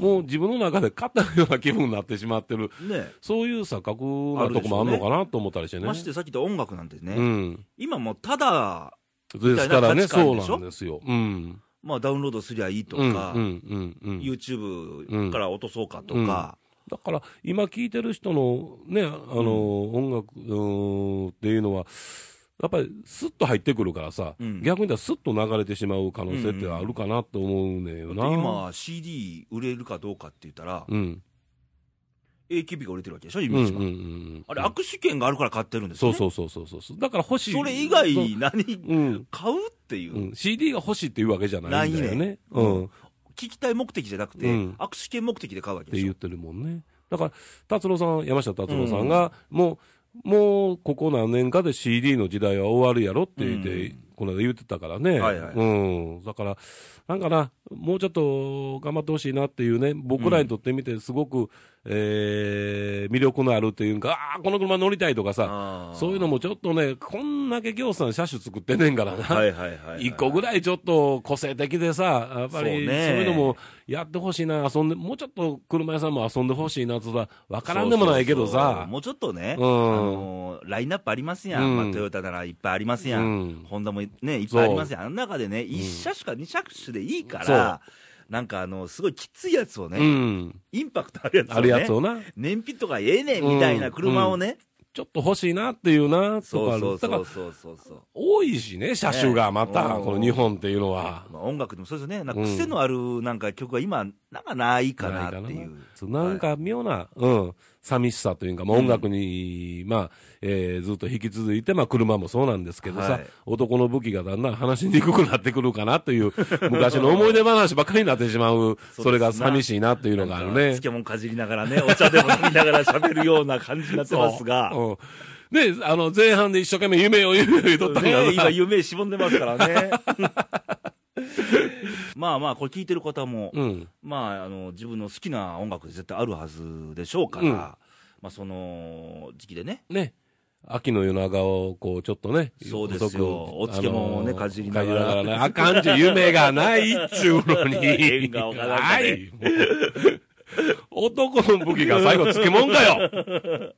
もう自分の中で買ったような気分になってしまってる。ね、そういう錯覚なとこもあんのかなと思ったりしてね。ましてさっき言った音楽なんてね、うん。今もうただ、ですからね、そうなんですよ。うん。まあ、ダウンロードすりゃいいとうん、か、うん、うん、うん。YouTube から落とそうかとか、だから、今聞いてる人のね、あの、音楽っていうのは、やっぱりスッと入ってくるからさ、うん逆に言ったらスッと流れてしまう可能性ってあるかなと思うねんよな。だって今、CD 売れるかどうかって言ったら、うん。AKB が売れてるわけでしょ、イうん、うん、メージが。うん。あれ、握手券があるから買ってるんですよ、ね。そうそうそうそうそう。だから欲しい。それ以外何、うん。買うっていう、うん、CD が欲しいっていうわけじゃないんだよないね。ううんん。っ聞きたい目的じゃなくて、うん握手券目的で買うわけでしょて言っ。てるもんね。だから、達郎さん、山下達郎さんが、もう、もう、ここ何年かで CD の時代は終わるやろって言って、うんこの間言ってたからね。はいはいうん。だから、なんかな、もうちょっと頑張ってほしいなっていうね、僕らにとってみて、すごく、えー、魅力のあるっていうか、ああ、この車乗りたいとかさ、そういうのもちょっとね、こんだけ行さん車種作ってんねんからな。はいはいはい、はい。一個ぐらいちょっと個性的でさ、やっぱりそういうのもやってほしいな、遊んで、もうちょっと車屋さんも遊んでほしいなってさ、わからんでもないけどそうそうもうちょっとね、うん。あのーラインナップありますやん、うん。まあ、トヨタならいっぱいありますやん、うん。ホンダもね、いっぱいありますやん、あの中でね、1車種か2車種でいいから、なんかあのすごいきついやつをね、うん、インパクトあるやつをね、あるやつをな、燃費とかええねんみたいな車をね、ちょっと欲しいなっていうな、とかそうそうそう、そうそうそう。多いしね、車種がまた、うん。この日本っていうのは。まあ、音楽でもそうですよね、なんかうん。癖のあるなんか曲が今、なんかないかなってな。いいう。なんか妙な、うん、寂しさというか、まあ、音楽に、まあ、えーずっと引き続いて、まあ、車もそうなんですけどさ、はい。男の武器がだんだん話しにくくなってくるかなという、昔の思い出話ばっかりになってしまう、それが寂しいなっていうのがあるね。漬物かじりながらね、お茶でも飲みながら喋るような感じになってますが。うん。で、あの、前半で一生懸命夢を夢を言うとったんがね、今さ、夢しぼんでますからね。まあまあ、これ聞いてる方も、うん。まあ、あの、自分の好きな音楽絶対あるはずでしょうから、うんまあ、その時期でね、ね。秋の夜長を、こう、ちょっとね。そうですよお漬物をねかじりながらね。あかんちゅう夢がないっちゅうのに。変顔がなんかねはい。男の武器が最後漬物かよ。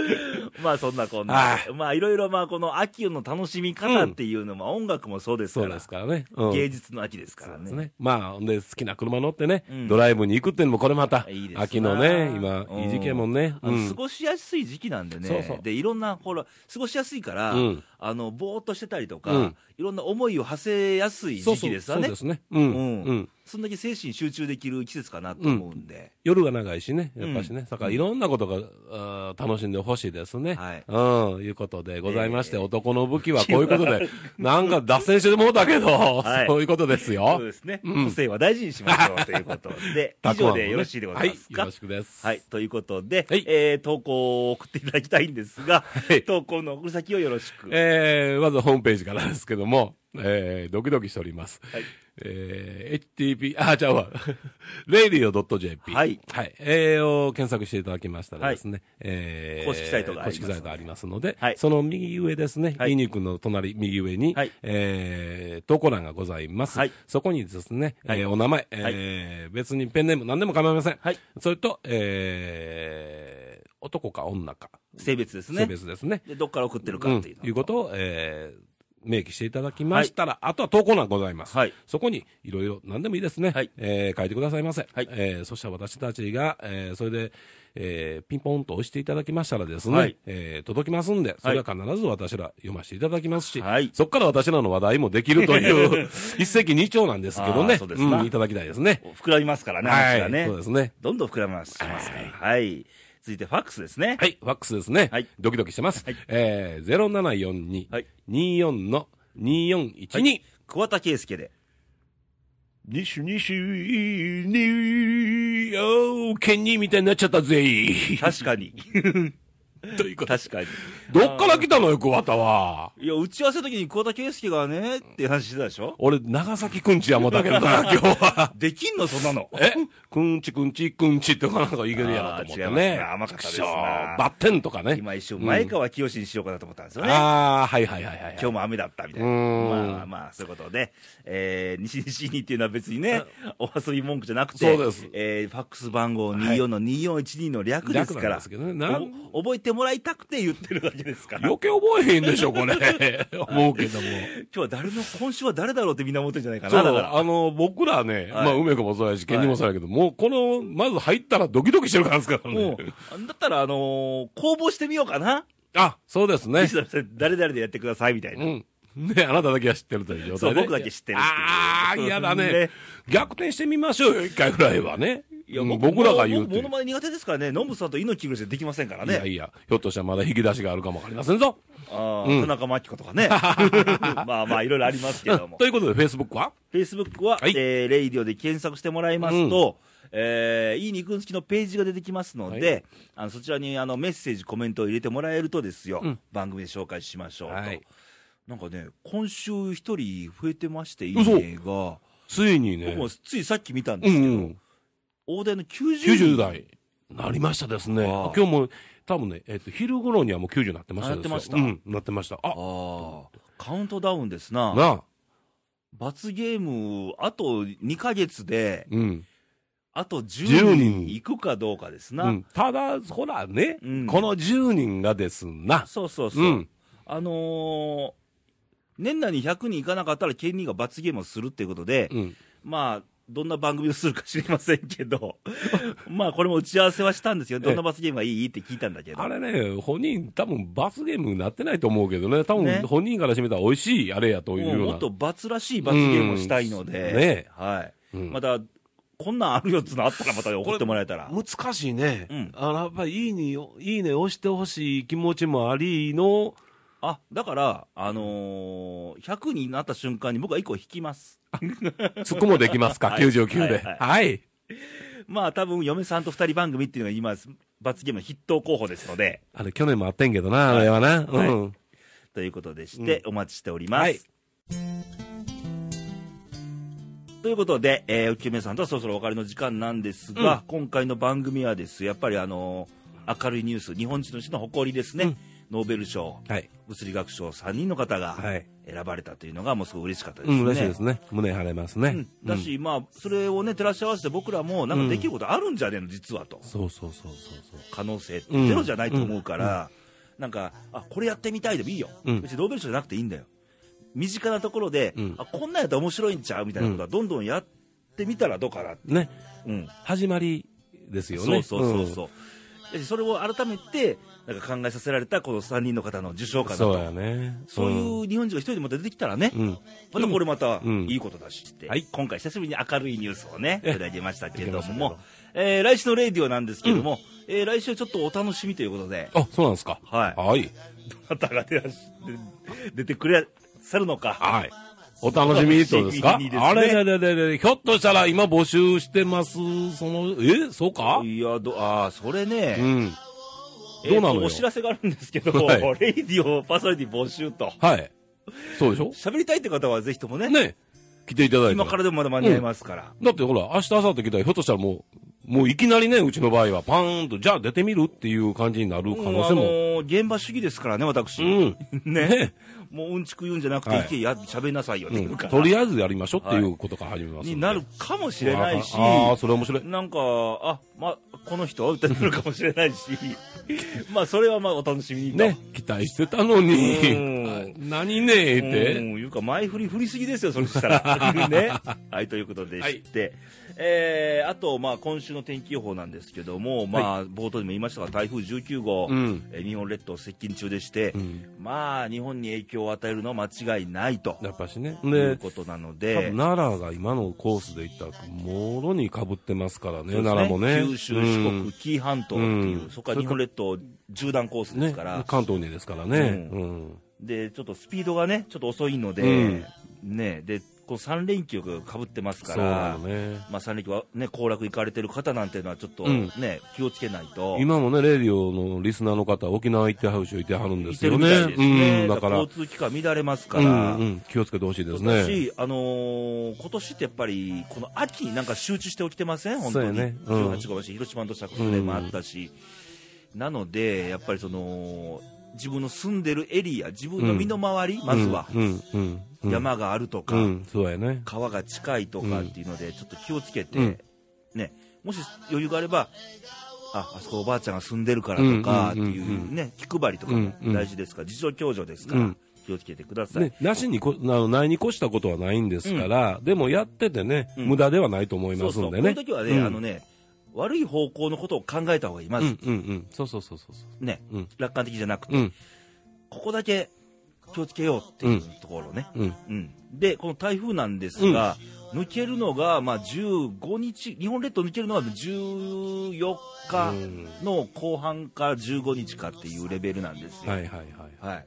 まあそんなこんはな、まあいろいろまあこの秋の楽しみ方っていうのも、音楽もそうですそうから、ですからね。うん芸術の秋ですからね。そうですね。まあ、ほんで、好きな車乗ってね、うんドライブに行くっていうのも、これまたいいですな、秋のね、今、うんいい時期やもんね。あのうん過ごしやすい時期なんでね、そうそうでいろんな、ほら、過ごしやすいから、うんあのぼーっとしてたりとか、うんいろんな思いを馳せやすい時期ですそうそうそうで。すね。うん。うんうん。そんだけ精神集中できる季節かなと思うんで、夜が長いしね、やっぱしね、うん。だからいろんなことが、あー楽しんでほしいですね。はい。うん、いうことでございまして、えー。男の武器はこういうことで、なんか脱線してもうたけど、はい。そういうことですそうよ。ですね、うん。個性は大事にしましょうということで、以上でよろしいでございますか？はい、よろしくです。はい、ということで、はい。えー投稿を送っていただきたいんですが、い。投稿の送り先をよろしく。えー、まずホームページからですけども、えー、ドキドキしております。はいえー、HTP、あ、ちゃうわ。radio.jp。はいはい。えー、を検索していただきましたらですね、えー、公式サイトがあります公式サイトありますので、はいその右上ですね、はいイニ君の隣、右上に、はいえー、投稿欄がございます。はいそこにですね、はいえーお名前、えー別にペンネーム何でも構いません。はいそれと、えー、男か女か、性別です性ね。別ですね。で、どっから送ってるかうんっていうのということを、えー明記していただきましたら、あとは投稿欄ございます。はいそこにいろいろ何でもいいですね。はいえー書いてくださいませ。はいえーそしたら私たちが、えーそれで、えーピンポンと押していただきましたらですね、はいえー届きますんで、それは必ず私ら読ませていただきますし、はいそこから私らの話題もできるという、一石二鳥なんですけどあね。ーそうですなんいただきたいですね。膨らみますからね、はい話がね。そうですね。どんどん膨らみますしますから。はい。続いて、ファックスですね。はい、ファックスですね。はいドキドキしてます。はいえー、0742、はい24の2412。桑田佳祐で。西西に、おー、ケニーみたいになっちゃったぜ。確かに。ということ？で確かに。どっから来たのよ、桑田は。いや、打ち合わせの時に桑田佳祐がね、って話してたでしょ？俺、長崎くんちやもんだけどな、今日は。できんのそんなの。え？くんちくんちくんちってなんかいけるやろと思ってねね。甘かったですなバッテンとかね。今一瞬、前川清にしようかなと思ったんですよね。ああ、はいはいはいはい。今日も雨だったみたいうな。んまあまあ、そういうことで、えー、西西にっていうのは別にね、お遊び文句じゃなくて、そうですえー、ファックス番号24の2412の略ですから、略なんですけどねなんお覚えてもらいたくて言ってるだけですから。余計覚えへんでしょ、これ。思うけども。今日は誰の、今週は誰だろうってみんな思ってるんじゃないかそうな、だから。あの、僕らね、はいまあ、梅子もそうやし、ケンニもそうやけど、もう、この、まず入ったらドキドキしてるからですからもね。う、だったら、あのー公募してみようかな。あ、そうですね。誰々でやってくださいみたいな。うん。ね、あなただけは知ってるという状態で。そう僕だけ知ってるああ、嫌だねね。逆転してみましょうよ、一回ぐらいはね。いや、うん僕僕らが言うっていう。僕モノ。マネ苦手ですからね、ノブさんと猪木ぐらいできませんからね。いやいや、ひょっとしたらまだ引き出しがあるかもわかりませんぞ。ああ、うん。田中真紀子とかね。まあまあ、いろいろありますけども。と。いうことで、フェイスブックは？Facebook は、はい。えーレイディオで検索してもらいますと、えーいい肉付きのページが出てきますので、あのそちらにあのメッセージ、コメントを入れてもらえるとですよ、うん。番組で紹介しましょうと。はい。なんかね、今週一人増えてまして、いいねが、ついにね。僕、もついさっき見たんでうすけど、ん、大台の90人。90代。なりましたですね。今日も、多分ね、えっと、昼頃にはもう90になってましたあなってましたうん、なってました。ああ、あ、カウントダウンですな。なあ、罰ゲーム、あと2ヶ月で、うん。あと10 10人人いくかどうかですな。うん、ただ、ほらね、うんこの10人がですな、そうそうそう。うんあのー年内に100人いかなかったら、県人が罰ゲームをするっていうことで、うん、まあ、どんな番組をするか知りませんけど、まあ、これも打ち合わせはしたんですよ。どんな罰ゲームがいいって聞いたんだけど。あれね、本人、多分罰ゲームになってないと思うけどね、多分ね本人からしてみたら美味しいあれやというような。もっと罰らしい罰ゲームをしたいので、うんねはい。うんまた、こんなんあるよっつうのあったらまた送ってもらえたら。難しいね、うんあのやっぱりいいね、いいね押してほしい気持ちもありの、あ、だから、あのー、100になった瞬間に僕は1個引きます。そこもできますか、はい。99で。はいはい。はい。まあ、多分嫁さんと2人番組っていうのが今、罰ゲームの筆頭候補ですので、あれ、去年もあってんけどな、あれはな。はい。うん。ということでして、お待ちしております。はい。ということで、えー、おきめさんとはそろそろお別れの時間なんですが、今回の番組はですやっぱりあのー明るいニュース、日本人としての誇りですね、うんノーベル賞、はい。物理学賞3人の方がはい。選ばれたというのが、もうすごい嬉しかったですね。うん、嬉しいですね。胸張れますね。うんだし、まあ、それをね、照らし合わせて僕らも、なんかできることあるんじゃねえの、実はと。そうそうそうそうそう。可能性ゼロじゃないと思うから、なんか、あ、これやってみたいでもいいよ。うん別にノーベル賞じゃなくていいんだよ。身近なところで、うんあ、こんなんやったら面白いんちゃうみたいなことはどんどんやってみたらどうかな。ね。うん。始まりですよね。そうそうそうそう。それを改めてなんか考えさせられたこの3人の方の受賞かなそうとやね。そういう日本人が一人でまた出てきたらね、うん。またこれまたうん。いいことだしって、はい。今回久しぶりに明るいニュースをね、え取り上げましたけれども、えー来週のレイディオなんですけれども、えー来週はちょっとお楽しみということで、あ、そうなんですか？はい。はい。どなたが出出てくれさるのか、はい。お楽しみとですか？ね。あれれれれれ、ひょっとしたら今募集してます。その、え？そうか？いやどあーそれね、うん。えーどうなのお知らせがあるんですけど、はい。レイディオパーソナリティ募集と、はい。そうでしょ？喋りたいって方はぜひともね、ね。来ていただいて。今からでもまだ間に合いますから、だってほら、明日、明後日来たら、ひょっとしたらもう、もういきなりね、うちの場合は、パーンと、じゃあ出てみるっていう感じになる可能性うんあのも。ー現場主義ですからね、私。うん。ねねもううんちく言うんじゃなくて、はいいけや、喋りなさいよってういうんから、とりあえずやりましょうっていうことから始めますんでになるかもしれないし、ああ、それ面白い。なんか、あ、ま、この人ってなるかもしれないし、まあ、それはまあ、お楽しみにと。ね、期待してたのにうん、何ねえうん、って。いうか、前振り振りすぎですよ、それしたら。ね。はい、ということでして、えー、あと、まあ、今週の天気予報なんですけども、まあ、冒頭でも言いましたが、台風19号、うん。えー日本列島接近中でして、うん。まあ、日本に影響を与えるのは間違いないと。やっぱしね。いうで、ことなの多で、分奈良が今のコースでいったら、もろにかぶってますからね、そうです奈良もね。九州、四国、紀伊半島っていう、うん。そこから日本列島縦断コースうんねですから、関東にですからね。ううん。で、ちょっとスピードがね、ちょっと遅いので、うん。ね、で、この3連休がかぶってますから、のね。まあ3連休はね、行楽行かれてる方なんていうのはちょっとうんね、気をつけないと。今もね、レディオのリスナーの方、沖縄行ってはる人いてはるんですよね。ね。うん、だから、交通機関乱れますかうら。んうん、気をつけてほしいですね。し、あのー今年ってやっぱり、この秋になんか集中して起きてません？本当に。ねうん18号橋、広島の土砂崩れもあったし。なので、やっぱりその、自分の住んでるエリア、自分の身の回り、まずは、うん、うん、うん。うん山があるとか、ね。川が近いとかっていうので、ちょっと気をつけて、うん。ね、もし余裕があれば、あ、あそこおばあちゃんが住んでるからとかってうん。うん。うんいうね、気配りとかも大事ですから、事情共助ですから、うん。気をつけてください。ね、なしにこ、あの、ないに越したことはないんですから、でもやっててね、うん。無駄ではないと思いそうそう、ますんでね。こういう時はね、うん。あのね、悪い方向のことを考えた方がいい。まず、うん、うん、うん。そうそうそうそうそね、うん楽観的じゃなくて、う。うん、ここだけ気をつけようっていうところね。うん。うん、で、この台風なんですが、抜けるのが、まあ、15日、日本列島抜けるのが14日の後半から15日かっていうレベルなんですよ。はいはいはい。はい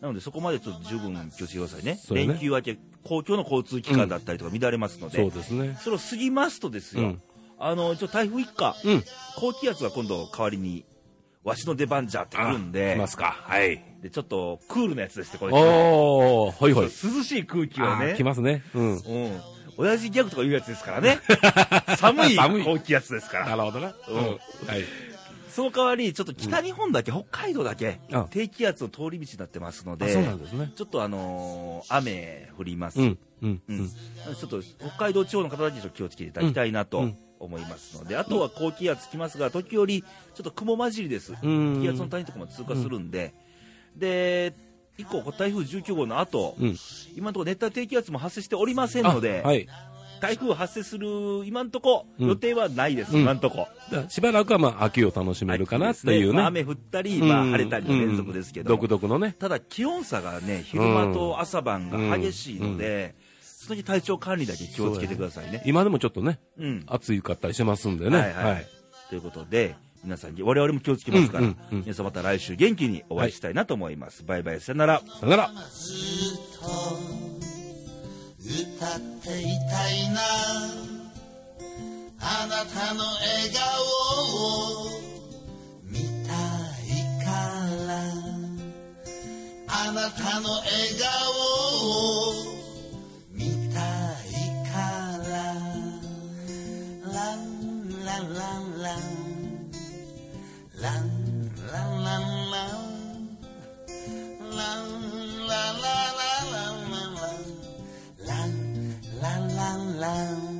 なので、そこまでちょっと十分気をつけてくださいね。そうね連休明け、公共の交通機関だったりとか乱れますので、そうですね。それを過ぎますとですよ、うんあの、一応台風一過、うん。高気圧が今度代わりに、わしの出番じゃってくるん来でま、すか。はい。で、ちょっとクールなやつですね、これ。おー、はいはい。涼しい空気をね来。ますね。うん。うん。親父ギャグとか言うやつですからね。寒い寒い高気圧ですから。なるほどな。うんはい。その代わり、ちょっと北日本だけ、北海道だけあ、低気圧の通り道になってますのあ、で、そうなんですね。ちょっとあのー雨降ります。うん。うん。ううんん。ちょっと北海道地方の方だけちょっと気をつけていただきたいなとうん思いますので、あとは高気圧来ますが、時折、ちょっと雲混じりです。うん気圧の谷とかも通過するんで、で、以降、台風19号の後、うん。今のところ熱帯低気圧も発生しておりませんので、あはい。台風発生する今のとこ、うん予定はないです、うん今のとこ。しばらくはまあ、秋を楽しめるかなっていうね。まあ雨降ったり、まあ、晴れたりの連続ですけど、うん独特のね。ただ気温差がね、昼間と朝晩が激しいので、その時体調管理だけ気をつけてくださいね。今でもちょっとね、うん。暑いかったりしてますんでね。はいはいということで、皆さん、我々も気をつけますから、うんうんうん皆さんまた来週元気にお会いしたいなと思います。バイバイ、さよなら。さよなら。ずっと歌っていたいなあなたの笑顔を見たいからあなたの笑顔 lounge.